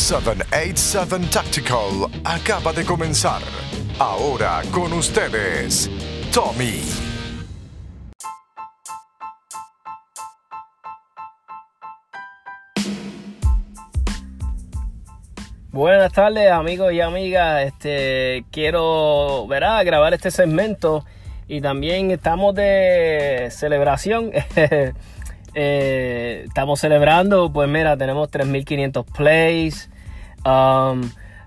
787 Tactical acaba de comenzar. Ahora con ustedes, Tommy. Buenas tardes amigos y amigas, este quiero ¿verdad? grabar este segmento y también estamos de celebración. Eh, estamos celebrando, pues mira, tenemos 3500 plays, um,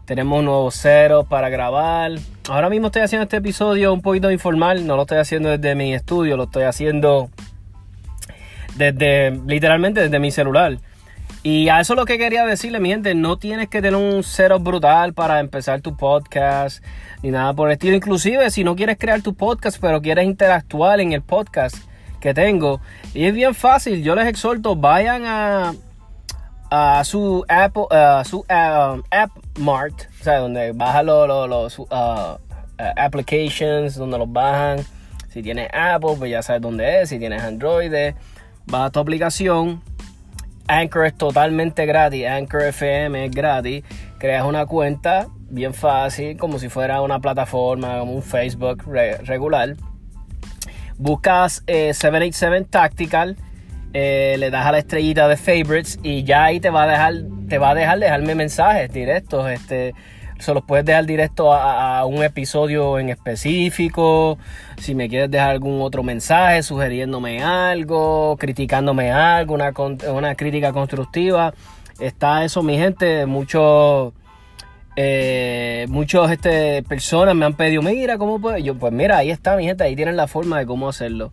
tenemos nuevos ceros para grabar. Ahora mismo estoy haciendo este episodio un poquito informal, no lo estoy haciendo desde mi estudio, lo estoy haciendo desde, literalmente desde mi celular. Y a eso es lo que quería decirle, mi gente, no tienes que tener un setup brutal para empezar tu podcast, ni nada por el estilo. Inclusive, si no quieres crear tu podcast, pero quieres interactuar en el podcast que tengo, y es bien fácil, yo les exhorto, vayan a, a su Apple, a su um, App Mart, o sea, donde bajan los, uh, uh, applications, donde los bajan. Si tienes Apple, pues ya sabes dónde es. Si tienes Android, va a tu aplicación Anchor es totalmente gratis, Anchor FM es gratis. Creas una cuenta bien fácil, como si fuera una plataforma, como un Facebook regular. Buscas 787 eh, Tactical, eh, le das a la estrellita de favorites y ya ahí te va a dejar, te va a dejar dejarme mensajes directos. Este, se los puedes dejar directo a, un episodio en específico. Si me quieres dejar algún otro mensaje, sugiriéndome algo, criticándome algo, una, una crítica constructiva. Está eso, mi gente. Muchos eh, muchos este, personas me han pedido, mira, ¿cómo puedo? Yo, pues mira, ahí está, mi gente, ahí tienen la forma de cómo hacerlo.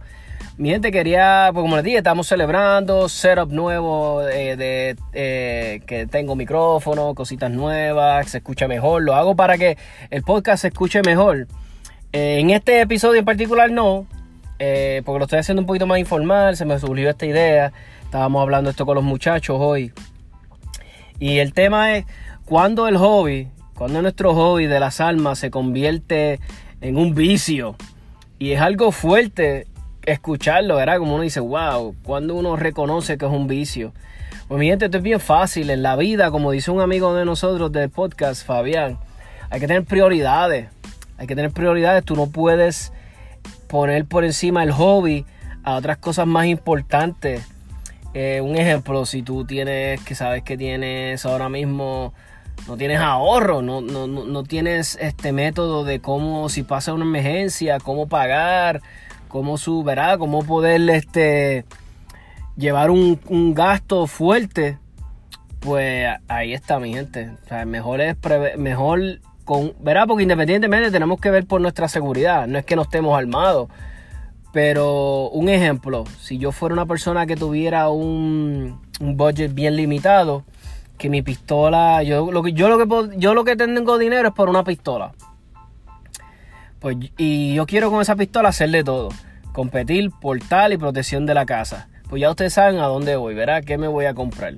Mi gente quería, pues como les dije, estamos celebrando setup nuevo eh, de eh, que tengo micrófono, cositas nuevas, se escucha mejor. Lo hago para que el podcast se escuche mejor. Eh, en este episodio en particular no, porque lo estoy haciendo un poquito más informal, se me surgió esta idea. Estábamos hablando esto con los muchachos hoy. Y el tema es cuando el hobby, cuando nuestro hobby de las almas se convierte en un vicio. Y es algo fuerte escucharlo, ¿verdad? Como uno dice, wow, cuando uno reconoce que es un vicio. Pues mi gente, esto es bien fácil. En la vida, como dice un amigo de nosotros del podcast, Fabián, hay que tener prioridades. Hay que tener prioridades. Tú no puedes poner por encima el hobby a otras cosas más importantes. Eh, un ejemplo, si tú tienes, que sabes que tienes ahora mismo, no tienes ahorro, no, no, no tienes este método de cómo, si pasa una emergencia, cómo pagar, cómo su, ¿verdad? Cómo poder este, llevar un, gasto fuerte, pues ahí está mi gente. O sea, mejor es mejor con, ¿verdad? Porque independientemente tenemos que ver por nuestra seguridad, no es que no estemos armados. Pero un ejemplo, si yo fuera una persona que tuviera un, un budget bien limitado, que mi pistola, yo lo que yo lo que yo lo que tengo dinero es por una pistola. Pues, y yo quiero con esa pistola hacerle todo. Competir, portal y protección de la casa. Pues ya ustedes saben a dónde voy, ¿verdad? ¿Qué me voy a comprar?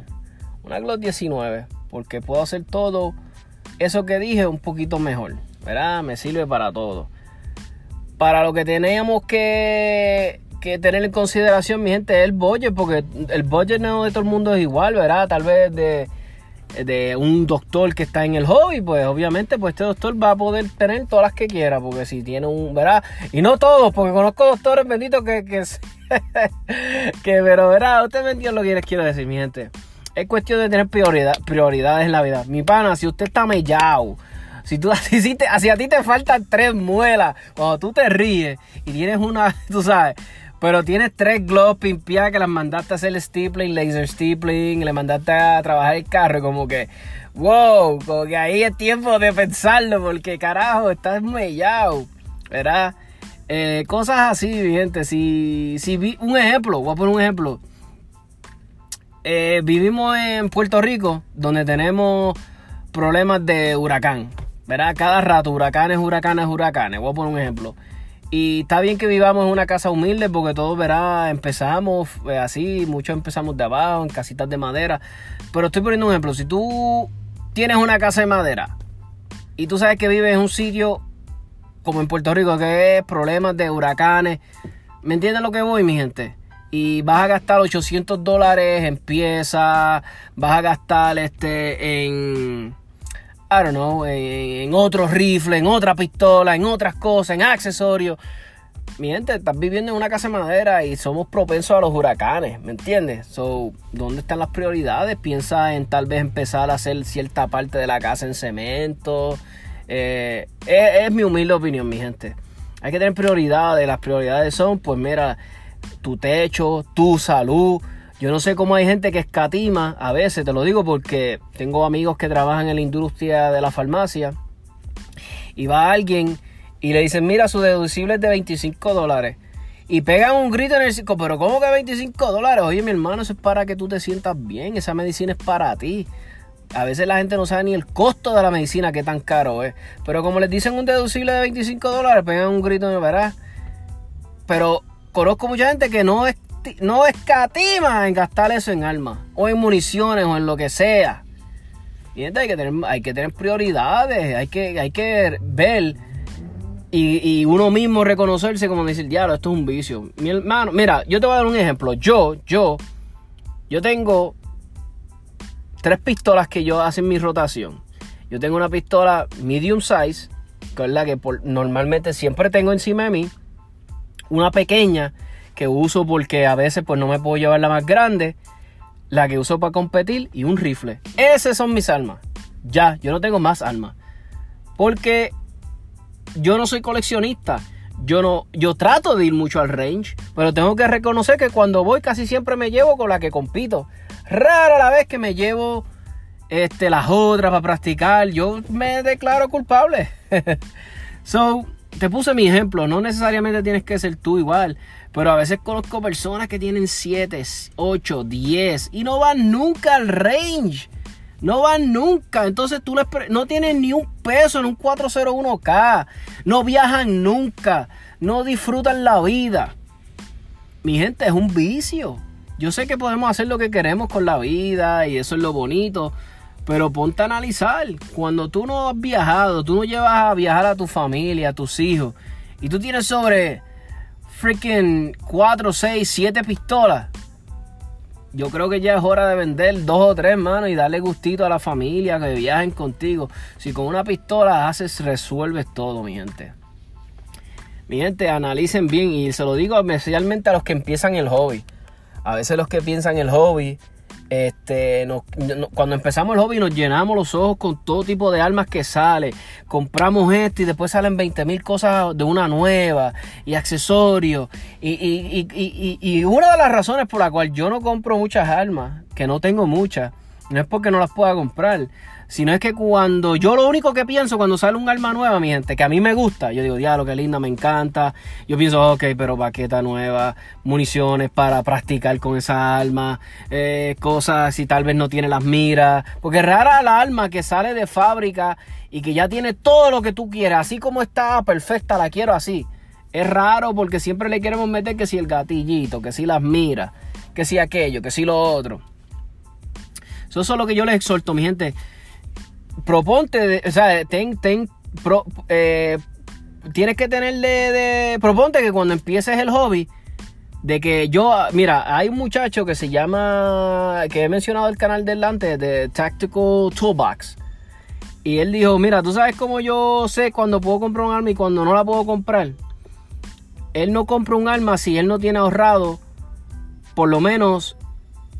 Una Glock 19. Porque puedo hacer todo eso que dije un poquito mejor. ¿Verdad? Me sirve para todo. Para lo que tenemos que, que tener en consideración, mi gente, es el budget. Porque el budget no de todo el mundo es igual, ¿verdad? Tal vez de de un doctor que está en el hobby, pues obviamente pues este doctor va a poder tener todas las que quiera, porque si tiene un, ¿verdad? Y no todos, porque conozco doctores benditos que, que, que pero ¿verdad? Usted me entiende lo que les quiero decir, mi gente. Es cuestión de tener prioridad, prioridades en la vida. Mi pana, si usted está mellado, si, tú, si, si, si a ti te faltan tres muelas, cuando tú te ríes y tienes una, tú sabes, pero tienes tres gloves pimpiadas que las mandaste a hacer stippling, laser stippling, le mandaste a trabajar el carro, como que, wow, como que ahí es tiempo de pensarlo, porque carajo, estás mellado, ¿verdad? Eh, cosas así, mi gente. Si, si vi, un ejemplo, voy a poner un ejemplo. Eh, vivimos en Puerto Rico, donde tenemos problemas de huracán, ¿verdad? Cada rato, huracanes, huracanes, huracanes. Voy a poner un ejemplo. Y está bien que vivamos en una casa humilde porque todos, verá, empezamos eh, así, muchos empezamos de abajo, en casitas de madera. Pero estoy poniendo un ejemplo, si tú tienes una casa de madera y tú sabes que vives en un sitio como en Puerto Rico que es problemas de huracanes, ¿me entiendes lo que voy, mi gente? y vas a gastar 800 dólares en piezas, vas a gastar este en I don't en, en otro rifle, en otra pistola, en otras cosas, en accesorios. Mi gente, estás viviendo en una casa de madera y somos propensos a los huracanes, ¿me entiendes? So, ¿dónde están las prioridades? Piensa en tal vez empezar a hacer cierta parte de la casa en cemento. Eh, es mi humilde opinión, mi gente. Hay que tener prioridades. Las prioridades son, pues mira, tu techo, tu salud. Yo no sé cómo hay gente que escatima, a veces te lo digo porque tengo amigos que trabajan en la industria de la farmacia y va alguien y le dicen, mira, su deducible es de 25 dólares. Y pegan un grito en el circo, pero ¿cómo que 25 dólares? Oye, mi hermano, eso es para que tú te sientas bien, esa medicina es para ti. A veces la gente no sabe ni el costo de la medicina, qué tan caro es. Pero como les dicen un deducible de 25 dólares, pegan un grito, ¿verdad? Pero conozco mucha gente que no, es, no escatima en gastar eso en armas, o en municiones, o en lo que sea. Hay que tener, prioridades, hay que, hay que ver y, uno mismo reconocerse como decir, diablo, esto es un vicio. Mi hermano, mira, yo te voy a dar un ejemplo. Yo, yo, yo tengo tres pistolas que yo hacen mi rotación. Yo tengo una pistola medium size, que es la que normalmente siempre tengo encima de mí. Una pequeña que uso porque a veces pues no me puedo llevar la más grande. La que uso para competir y un rifle. Esas son mis armas. Ya, yo no tengo más armas. Porque yo no soy coleccionista. Yo no, yo trato de ir mucho al range, pero tengo que reconocer que cuando voy casi siempre me llevo con la que compito. Rara la vez que me llevo este, las otras para practicar. Yo me declaro culpable. so, te puse mi ejemplo. No necesariamente tienes que ser tú igual. Pero a veces conozco personas que tienen 7, 8, 10 y no van nunca al range. No van nunca. Entonces tú les no tienen ni un peso en un 401k. No viajan nunca. No disfrutan la vida. Mi gente, es un vicio. Yo sé que podemos hacer lo que queremos con la vida y eso es lo bonito. Pero ponte a analizar. Cuando tú no has viajado, tú no llevas a viajar a tu familia, a tus hijos. Y tú tienes sobre freaking 4, 6, 7 pistolas yo creo que ya es hora de vender dos o tres, manos y darle gustito a la familia, que viajen contigo. Si con una pistola haces, resuelves todo, mi gente. Mi gente, analicen bien y se lo digo especialmente a los que empiezan el hobby. A veces los que piensan el hobby este, cuando empezamos el hobby nos llenamos los ojos con todo tipo de armas que sale. Compramos esto y después salen 20 mil cosas de una nueva y accesorios. Y, y, una de las razones por la cual yo no compro muchas armas, que no tengo muchas, no es porque no las pueda comprar, Sino es que cuando yo lo único que pienso cuando sale un arma nueva, mi gente, que a mí me gusta, yo digo, diablo, qué linda, me encanta. Yo pienso, ok, pero paqueta nueva, municiones para practicar con esa arma, eh, cosas si tal vez no tiene las miras. Porque rara la arma que sale de fábrica y que ya tiene todo lo que tú quieras, así como está perfecta, la quiero así. Es raro porque siempre le queremos meter que si el gatillito, que si las miras, que si aquello, que si lo otro. Eso es lo que yo les exhorto, mi gente proponte, o sea, ten, ten, eh, tienes que tenerle de, proponte que cuando empieces el hobby, de que yo, mira, hay un muchacho que se llama, que he mencionado el canal delante, de Tactical Toolbox. Y él dijo, mira, tú sabes cómo yo sé cuando puedo comprar un arma y cuando no la puedo comprar. Él no compra un arma si él no tiene ahorrado por lo menos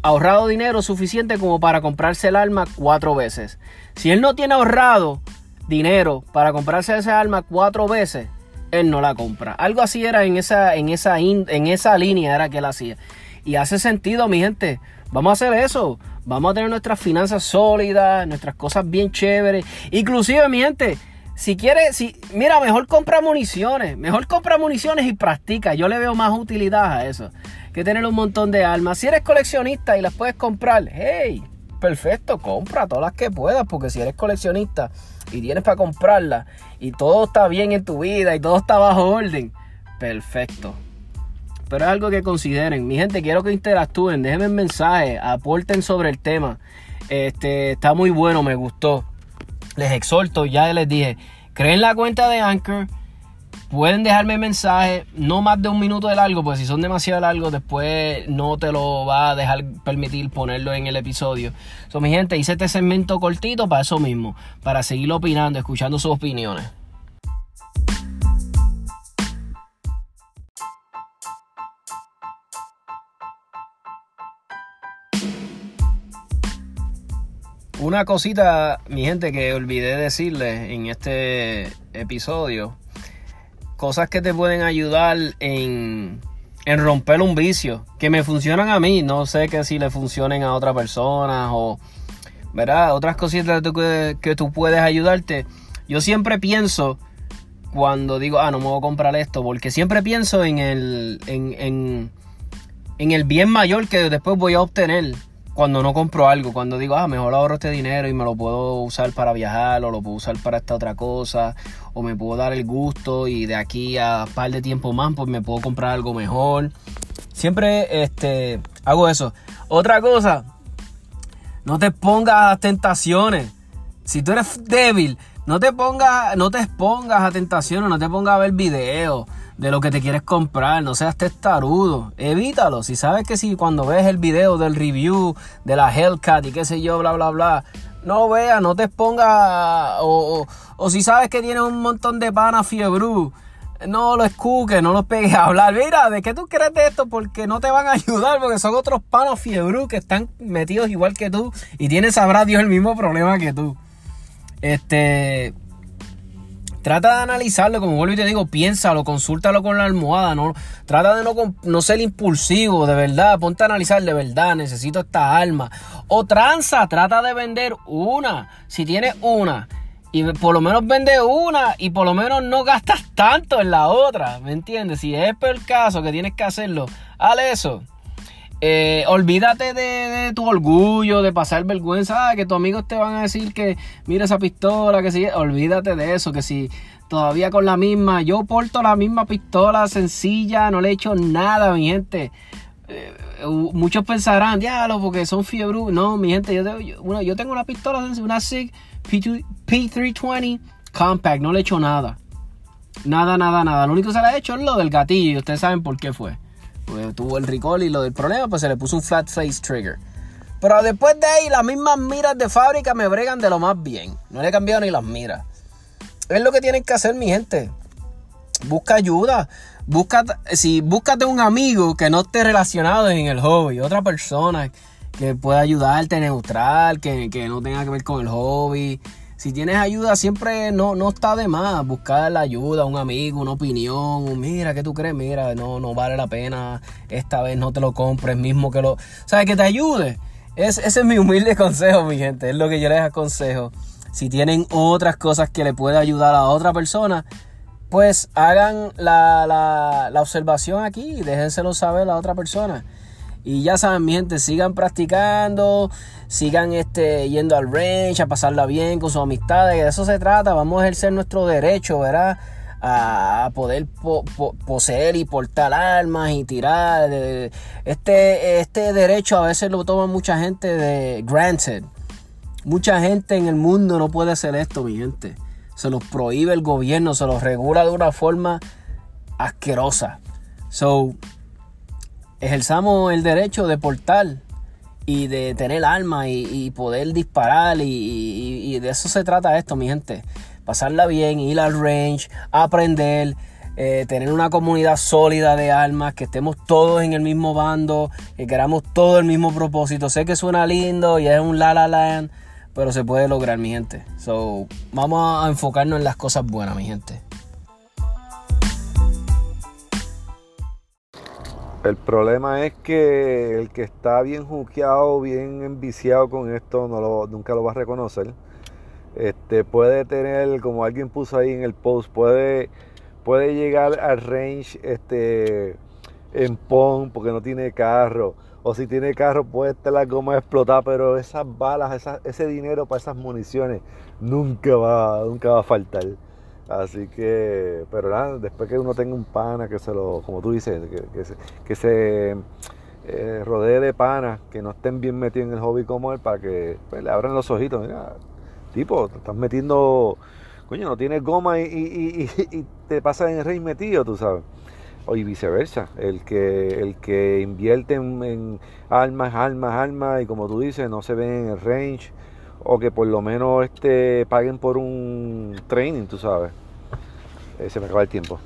ahorrado dinero suficiente como para comprarse el arma cuatro veces. Si él no tiene ahorrado dinero para comprarse esa arma cuatro veces, él no la compra. Algo así era en esa, en esa, en esa línea era que él hacía. Y hace sentido, mi gente. Vamos a hacer eso. Vamos a tener nuestras finanzas sólidas, nuestras cosas bien chéveres. Inclusive, mi gente, si quieres, si, mira, mejor compra municiones. Mejor compra municiones y practica. Yo le veo más utilidad a eso que tener un montón de armas. Si eres coleccionista y las puedes comprar, hey, perfecto, compra todas las que puedas, porque si eres coleccionista y tienes para comprarlas y todo está bien en tu vida y todo está bajo orden, perfecto. Pero es algo que consideren. Mi gente, quiero que interactúen, déjenme un mensaje, aporten sobre el tema. Este, está muy bueno, me gustó. Les exhorto, ya les dije, creen la cuenta de Anchor Pueden dejarme mensaje, no más de un minuto de largo, porque si son demasiado largos, después no te lo va a dejar permitir ponerlo en el episodio. So, mi gente, hice este segmento cortito para eso mismo, para seguir opinando, escuchando sus opiniones. Una cosita, mi gente, que olvidé decirles en este episodio. Cosas que te pueden ayudar en, romper un vicio. Que me funcionan a mí. No sé que si le funcionen a otra persona o... ¿Verdad? Otras cositas que, que tú puedes ayudarte. Yo siempre pienso cuando digo, ah, no me voy a comprar esto. Porque siempre pienso en el, en, en, en el bien mayor que después voy a obtener cuando no compro algo, cuando digo, ah, mejor ahorro este dinero y me lo puedo usar para viajar o lo puedo usar para esta otra cosa o me puedo dar el gusto y de aquí a un par de tiempo más pues me puedo comprar algo mejor. Siempre este hago eso. Otra cosa, no te pongas a tentaciones. Si tú eres débil, no te pongas, no te expongas a tentaciones, no te pongas a ver videos de lo que te quieres comprar, no seas testarudo, evítalo. Si sabes que si cuando ves el video del review de la Hellcat y qué sé yo, bla, bla, bla, no veas, no te expongas, o, si sabes que tiene un montón de pana fiebre, no lo escuques, no lo pegues a hablar. Mira, ¿de qué tú crees de esto? Porque no te van a ayudar, porque son otros panos fiebre que están metidos igual que tú y tienes, sabrá Dios, el mismo problema que tú. Este, Trata de analizarlo, como vuelvo y te digo, piénsalo, consúltalo con la almohada, no, trata de no, no ser impulsivo, de verdad, ponte a analizar, de verdad, necesito esta alma. O tranza, trata de vender una, si tienes una, y por lo menos vende una y por lo menos no gastas tanto en la otra, ¿me entiendes? Si es el caso que tienes que hacerlo, haz eso. Eh, olvídate de, tu orgullo, de pasar vergüenza, ah, que tus amigos te van a decir que mira esa pistola, que si, olvídate de eso, que si todavía con la misma, yo porto la misma pistola sencilla, no le he hecho nada, mi gente. Eh, muchos pensarán, diablo, porque son fiebre. No, mi gente, yo, yo tengo una pistola, una SIG P320 Compact, no le he hecho nada. Nada, nada, nada. Lo único que se le ha hecho es lo del gatillo y ustedes saben por qué fue. Pues, tuvo el recall y lo del problema, pues se le puso un flat face trigger. Pero después de ahí, las mismas miras de fábrica me bregan de lo más bien. No le he cambiado ni las miras. Es lo que tienen que hacer, mi gente. Busca ayuda. Busca, si búscate un amigo que no esté relacionado en el hobby, otra persona que pueda ayudarte neutral, que, que no tenga que ver con el hobby si tienes ayuda, siempre no, no está de más buscar la ayuda, un amigo, una opinión, mira, ¿qué tú crees? Mira, no, no vale la pena, esta vez no te lo compres, mismo que lo... ¿Sabes? Que te ayude. Es, ese es mi humilde consejo, mi gente, es lo que yo les aconsejo. Si tienen otras cosas que le puede ayudar a otra persona, pues hagan la, la, la observación aquí y déjenselo saber a la otra persona. Y ya saben, mi gente, sigan practicando, sigan este, yendo al range, a pasarla bien con sus amistades, de eso se trata, vamos a ejercer nuestro derecho, ¿verdad? A poder poseer y portar armas y tirar. Este, este derecho a veces lo toma mucha gente de granted. Mucha gente en el mundo no puede hacer esto, mi gente. Se los prohíbe el gobierno, se los regula de una forma asquerosa. So, ejerzamos el derecho de portar y de tener armas y, poder disparar y, de eso se trata esto, mi gente. Pasarla bien, ir al range, aprender, eh, tener una comunidad sólida de armas, que estemos todos en el mismo bando, que queramos todo el mismo propósito. Sé que suena lindo y es un la la land, pero se puede lograr, mi gente. So, vamos a enfocarnos en las cosas buenas, mi gente. El problema es que el que está bien juqueado, bien enviciado con esto, nunca lo va a reconocer. Este, puede tener, como alguien puso ahí en el post, puede, llegar al range este, en PON porque no tiene carro. O si tiene carro puede estar la goma explotada, pero esas balas, ese dinero para esas municiones nunca va a faltar. Así que, pero nada, después que uno tenga un pana que se lo, como tú dices, que, que se, que se eh, rodee de panas que no estén bien metidos en el hobby como él para que pues, le abran los ojitos. Mira, tipo, te estás metiendo, coño, no tienes goma y, y, y, y te pasas en el rey metido, tú sabes. O y viceversa, el que, el que invierte en, en armas, armas, armas, y como tú dices, no se ven en el range o que por lo menos este, paguen por un training, tú sabes. Eh, se me acaba el tiempo.